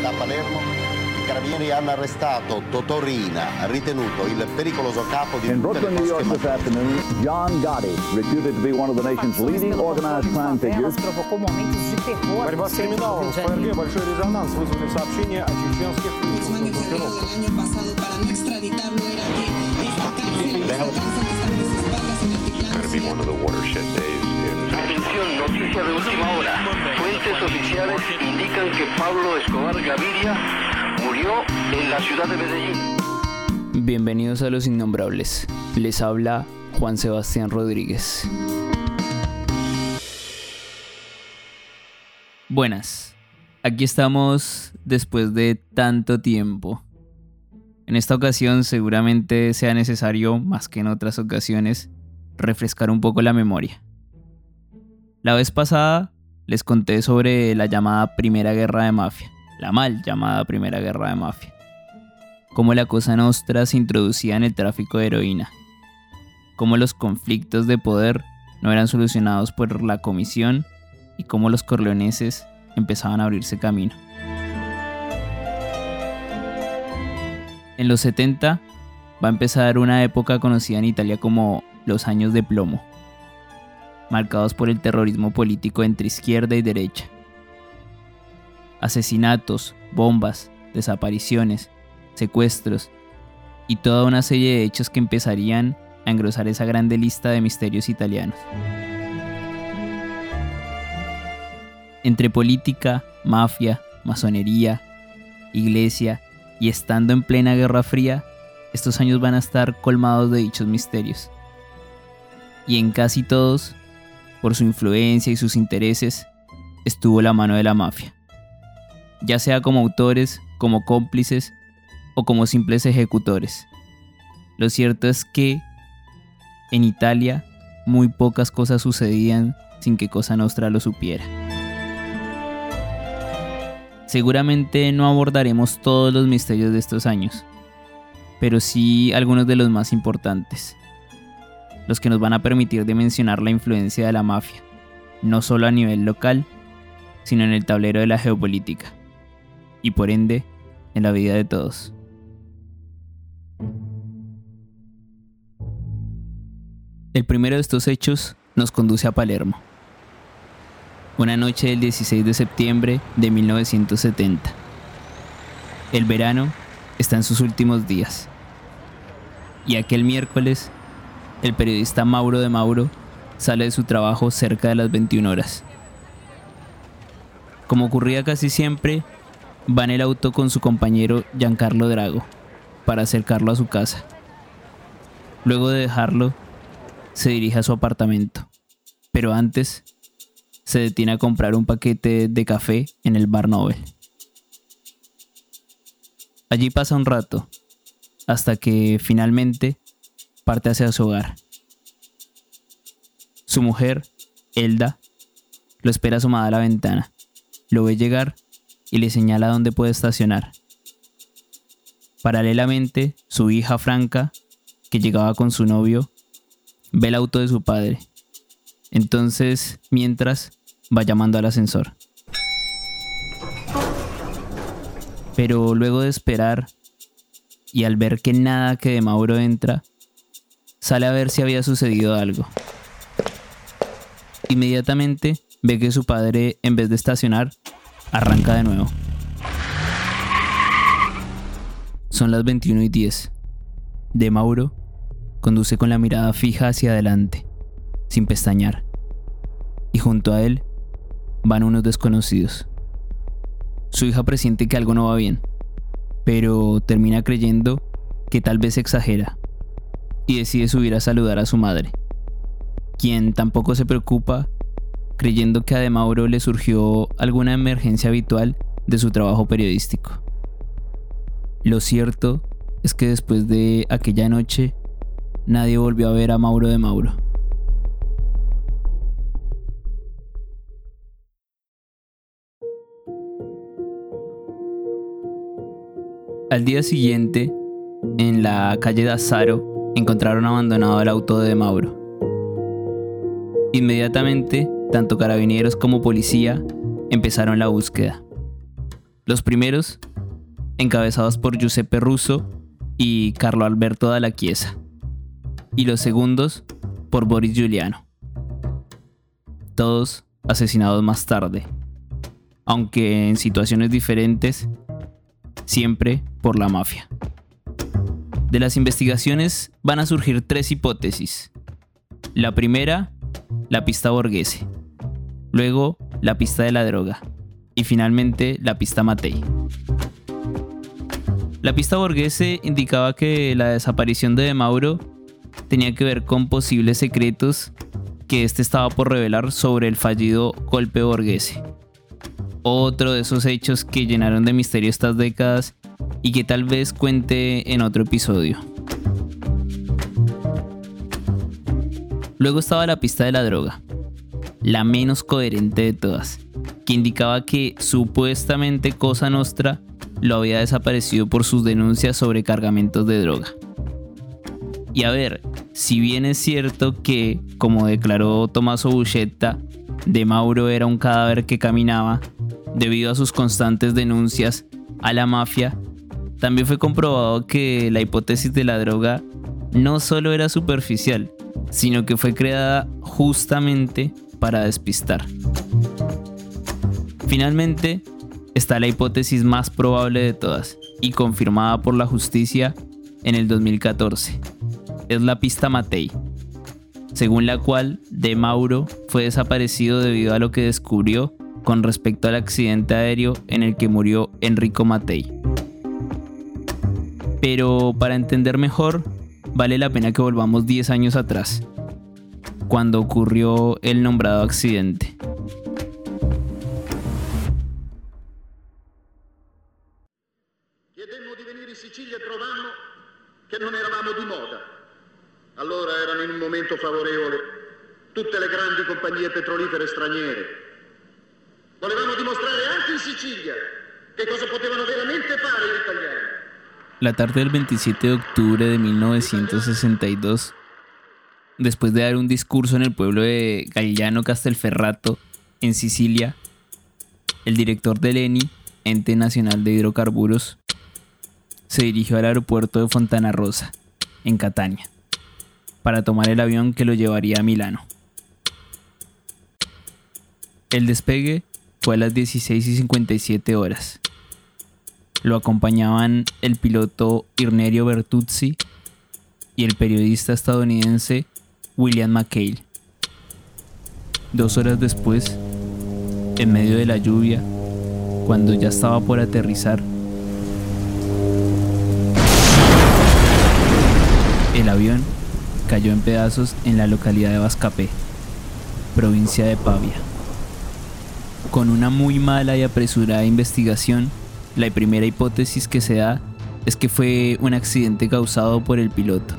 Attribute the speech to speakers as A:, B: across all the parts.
A: Da Palermo i carabinieri hanno arrestato Totò Rina, ritenuto il pericoloso capo di
B: In
A: tutte le
B: Brooklyn, New York
A: cosche
B: this afternoon, John Gotti, reputed to be one of the nation's leading organized crime figures.
C: provocou momentos de terror.
D: Борьба с криминалом. В ФРГ большой резонанс вызвали сообщения о чеченских
E: Guzmán fue liberado el año pasado para no extraditarlo. Era que esta cárcel descansa que están sus espaldas en altiplano.
F: Atención, noticia de última hora. Oficiales indican que Pablo Escobar Gaviria murió en la ciudad de Medellín.
G: Bienvenidos a Los Innombrables. Les habla Juan Sebastián Rodríguez. Buenas. Aquí estamos después de tanto tiempo. En esta ocasión seguramente sea necesario, más que en otras ocasiones, refrescar un poco la memoria. La vez pasada les conté sobre la llamada Primera Guerra de Mafia, la mal llamada Primera Guerra de Mafia. Cómo la Cosa Nostra se introducía en el tráfico de heroína, cómo los conflictos de poder no eran solucionados por la comisión y cómo los corleoneses empezaban a abrirse camino. En los 70 va a empezar una época conocida en Italia como los años de plomo, marcados por el terrorismo político entre izquierda y derecha. Asesinatos, bombas, desapariciones, secuestros y toda una serie de hechos que empezarían a engrosar esa grande lista de misterios italianos. Entre política, mafia, masonería, iglesia y estando en plena Guerra Fría, estos años van a estar colmados de dichos misterios. Y en casi todos, por su influencia y sus intereses, estuvo la mano de la mafia. Ya sea como autores, como cómplices o como simples ejecutores. Lo cierto es que en Italia muy pocas cosas sucedían sin que Cosa Nostra lo supiera. Seguramente no abordaremos todos los misterios de estos años, pero sí algunos de los más importantes, los que nos van a permitir dimensionar la influencia de la mafia, no solo a nivel local, sino en el tablero de la geopolítica, y por ende, en la vida de todos. El primero de estos hechos nos conduce a Palermo. Una noche del 16 de septiembre de 1970. El verano está en sus últimos días. Y aquel miércoles, el periodista Mauro de Mauro sale de su trabajo cerca de las 21 horas. Como ocurría casi siempre, va en el auto con su compañero Giancarlo Drago para acercarlo a su casa. Luego de dejarlo, se dirige a su apartamento, pero antes se detiene a comprar un paquete de café en el Bar Nobel. Allí pasa un rato, hasta que finalmente parte hacia su hogar. Su mujer, Elda, lo espera asomada a la ventana, lo ve llegar y le señala dónde puede estacionar. Paralelamente, su hija Franca, que llegaba con su novio, ve el auto de su padre. Entonces, mientras, va llamando al ascensor. Pero luego de esperar y al ver que nada que de Mauro entra, sale a ver si había sucedido algo. Inmediatamente ve que su padre, en vez de estacionar, arranca de nuevo. Son las 21 y 10. De Mauro conduce con la mirada fija hacia adelante, sin pestañear. Y junto a él van unos desconocidos. Su hija presiente que algo no va bien, pero termina creyendo que tal vez exagera y decide subir a saludar a su madre, quien tampoco se preocupa creyendo que a De Mauro le surgió alguna emergencia habitual de su trabajo periodístico. Lo cierto es que después de aquella noche, nadie volvió a ver a Mauro de Mauro. Al día siguiente, en la calle de Azaro, encontraron abandonado el auto de Mauro. Inmediatamente, tanto carabineros como policía empezaron la búsqueda. Los primeros, encabezados por Giuseppe Russo y Carlo Alberto Dalla Chiesa, y los segundos por Boris Giuliano. Todos asesinados más tarde, aunque en situaciones diferentes, siempre por la mafia. De las investigaciones van a surgir tres hipótesis. La primera, la pista borghese. Luego, la pista de la droga. Y finalmente, la pista Matei. La pista borghese indicaba que la desaparición de De Mauro tenía que ver con posibles secretos que este estaba por revelar sobre el fallido golpe borghese. Otro de esos hechos que llenaron de misterio estas décadas y que tal vez cuente en otro episodio. Luego estaba la pista de la droga, la menos coherente de todas, que indicaba que supuestamente Cosa Nostra lo había desaparecido por sus denuncias sobre cargamentos de droga. Y a ver, si bien es cierto que, como declaró Tommaso Buscetta, De Mauro era un cadáver que caminaba, debido a sus constantes denuncias a la mafia, también fue comprobado que la hipótesis de la droga no solo era superficial, sino que fue creada justamente para despistar. Finalmente, está la hipótesis más probable de todas y confirmada por la justicia en el 2014. Es la pista Matei, según la cual De Mauro fue desaparecido debido a lo que descubrió con respecto al accidente aéreo en el que murió Enrico Matei. Pero para entender mejor, vale la pena que volvamos 10 años atrás, cuando ocurrió el nombrado accidente. La tarde del 27 de octubre de 1962, después de dar un discurso en el pueblo de Galliano Castelferrato, en Sicilia, el director del ENI, Ente Nacional de Hidrocarburos, se dirigió al aeropuerto de Fontana Rosa, en Catania, para tomar el avión que lo llevaría a Milano. El despegue fue a las 16 y 57 horas. Lo acompañaban el piloto Irnerio Bertuzzi y el periodista estadounidense William McHale. Dos horas después, en medio de la lluvia, cuando ya estaba por aterrizar, el avión cayó en pedazos en la localidad de Vascapé, provincia de Pavia. Con una muy mala y apresurada investigación, la primera hipótesis que se da es que fue un accidente causado por el piloto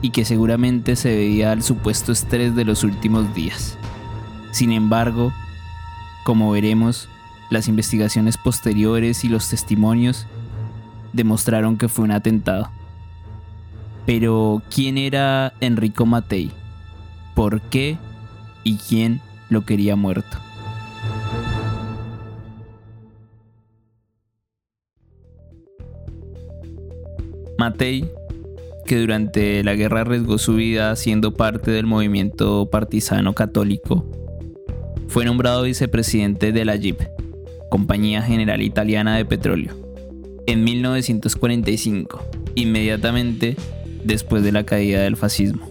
G: y que seguramente se debía al supuesto estrés de los últimos días. Sin embargo, como veremos, las investigaciones posteriores y los testimonios demostraron que fue un atentado. Pero, ¿quién era Enrico Matei? ¿Por qué? ¿Y quién lo quería muerto? Matei, que durante la guerra arriesgó su vida siendo parte del movimiento partisano católico, fue nombrado vicepresidente de la JIP, Compañía General Italiana de Petróleo, en 1945, inmediatamente después de la caída del fascismo.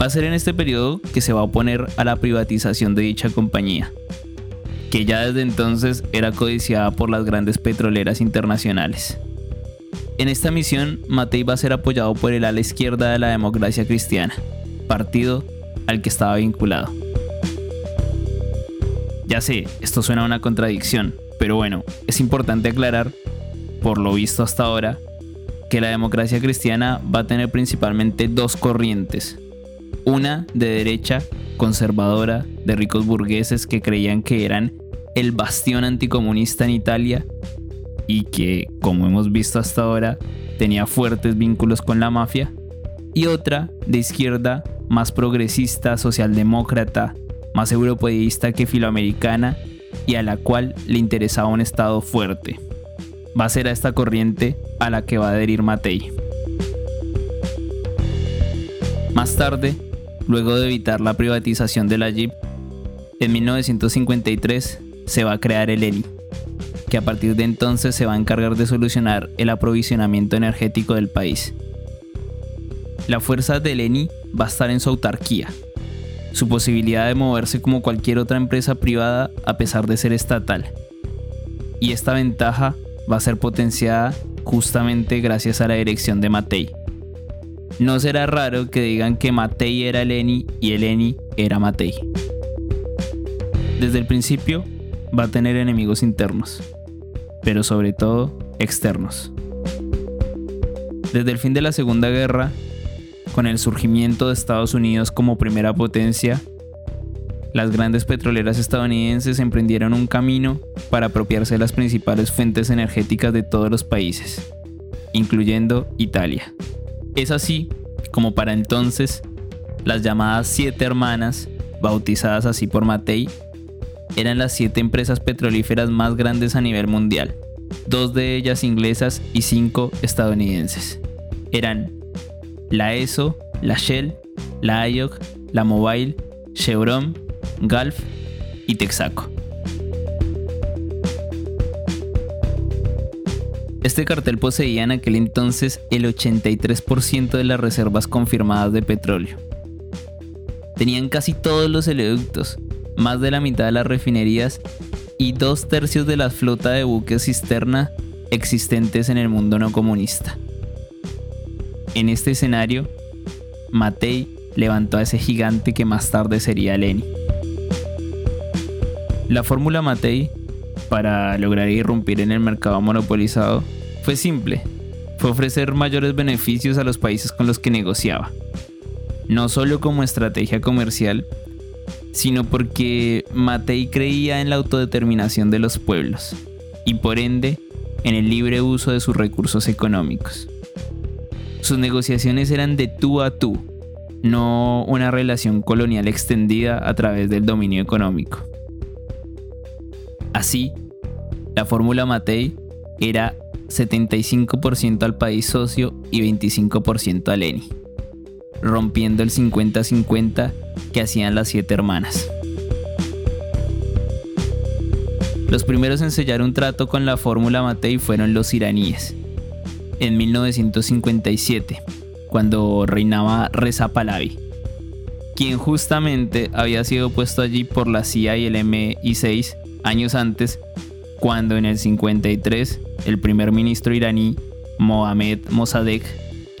G: Va a ser en este periodo que se va a oponer a la privatización de dicha compañía, que ya desde entonces era codiciada por las grandes petroleras internacionales. En esta misión, Matei va a ser apoyado por el ala izquierda de la democracia cristiana, partido al que estaba vinculado. Ya sé, esto suena a una contradicción, pero bueno, es importante aclarar, por lo visto hasta ahora, que la democracia cristiana va a tener principalmente dos corrientes. Una de derecha, conservadora, de ricos burgueses que creían que eran el bastión anticomunista en Italia y que, como hemos visto hasta ahora, tenía fuertes vínculos con la mafia. Y otra de izquierda, más progresista, socialdemócrata, más europeísta que filoamericana y a la cual le interesaba un Estado fuerte. Va a ser a esta corriente a la que va a adherir Matei. Más tarde, luego de evitar la privatización de la Jeep, en 1953 se va a crear el ENI, que a partir de entonces se va a encargar de solucionar el aprovisionamiento energético del país. La fuerza del ENI va a estar en su autarquía, su posibilidad de moverse como cualquier otra empresa privada a pesar de ser estatal. Y esta ventaja va a ser potenciada justamente gracias a la dirección de Matei. No será raro que digan que Matei era el ENI y el ENI era Matei. Desde el principio va a tener enemigos internos, pero sobre todo externos. Desde el fin de la Segunda Guerra, con el surgimiento de Estados Unidos como primera potencia, las grandes petroleras estadounidenses emprendieron un camino para apropiarse de las principales fuentes energéticas de todos los países, incluyendo Italia. Es así como para entonces las llamadas siete hermanas, bautizadas así por Matei, eran las siete empresas petrolíferas más grandes a nivel mundial, dos de ellas inglesas y cinco estadounidenses. Eran la ESO, la Shell, la IOC, la Mobile, Chevron, Gulf y Texaco. Este cartel poseía en aquel entonces el 83% de las reservas confirmadas de petróleo. Tenían casi todos los oleoductos, más de la mitad de las refinerías y dos tercios de la flota de buques cisterna existentes en el mundo no comunista. En este escenario, Matei levantó a ese gigante que más tarde sería Leni. La fórmula Matei para lograr irrumpir en el mercado monopolizado fue simple, fue ofrecer mayores beneficios a los países con los que negociaba, no solo como estrategia comercial, sino porque Matei creía en la autodeterminación de los pueblos y por ende en el libre uso de sus recursos económicos. Sus negociaciones eran de tú a tú, no una relación colonial extendida a través del dominio económico. Así, la fórmula Matei era 75% al país socio y 25% al ENI, rompiendo el 50-50 que hacían las siete hermanas. Los primeros en sellar un trato con la fórmula Matei fueron los iraníes, en 1957, cuando reinaba Reza Pahlavi, quien justamente había sido puesto allí por la CIA y el MI6 años antes, cuando en el 53 el primer ministro iraní Mohammad Mossadegh,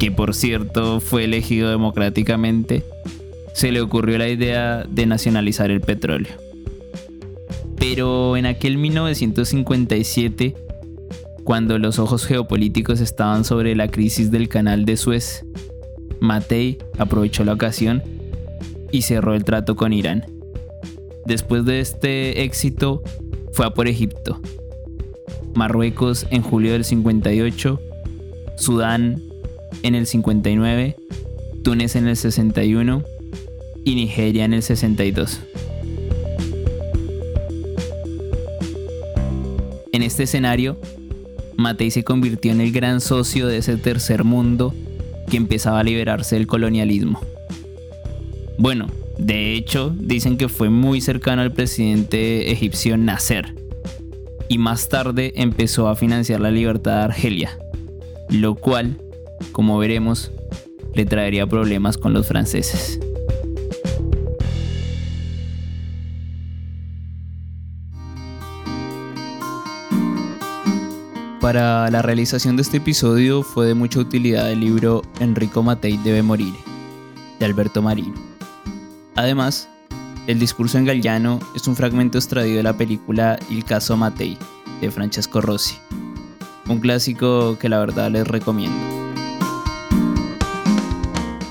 G: que por cierto fue elegido democráticamente, se le ocurrió la idea de nacionalizar el petróleo. Pero en aquel 1957 cuando los ojos geopolíticos estaban sobre la crisis del canal de Suez, Matei aprovechó la ocasión y cerró el trato con Irán. Después de este éxito, fue a por Egipto, Marruecos en julio del 58, Sudán en el 59, Túnez en el 61 y Nigeria en el 62. En este escenario, Matei se convirtió en el gran socio de ese tercer mundo que empezaba a liberarse del colonialismo. Bueno, de hecho, dicen que fue muy cercano al presidente egipcio Nasser, y más tarde empezó a financiar la libertad de Argelia, lo cual, como veremos, le traería problemas con los franceses. Para la realización de este episodio fue de mucha utilidad el libro Enrico Matei debe morir, de Alberto Marino. Además, el discurso en gallano es un fragmento extraído de la película Il caso Matei, de Francesco Rossi, un clásico que la verdad les recomiendo.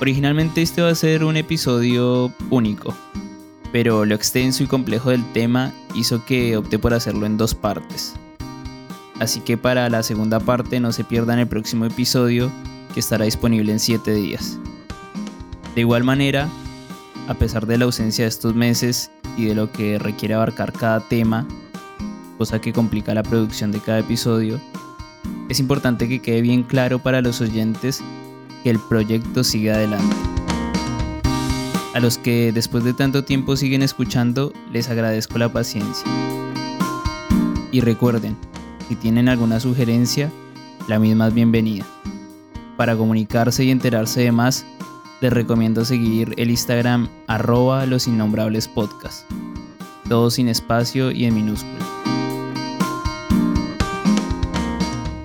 G: Originalmente este va a ser un episodio único, pero lo extenso y complejo del tema hizo que opté por hacerlo en dos partes. Así que para la segunda parte no se pierdan el próximo episodio que estará disponible en 7 días. De igual manera, a pesar de la ausencia de estos meses y de lo que requiere abarcar cada tema, cosa que complica la producción de cada episodio, es importante que quede bien claro para los oyentes que el proyecto sigue adelante. A los que después de tanto tiempo siguen escuchando, les agradezco la paciencia. Y recuerden, si tienen alguna sugerencia, la misma es bienvenida. Para comunicarse y enterarse de más, les recomiendo seguir el Instagram arroba los innombrables podcast. Todo sin espacio y en minúscula.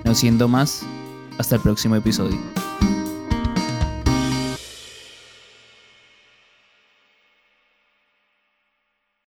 G: No siendo más, hasta el próximo episodio.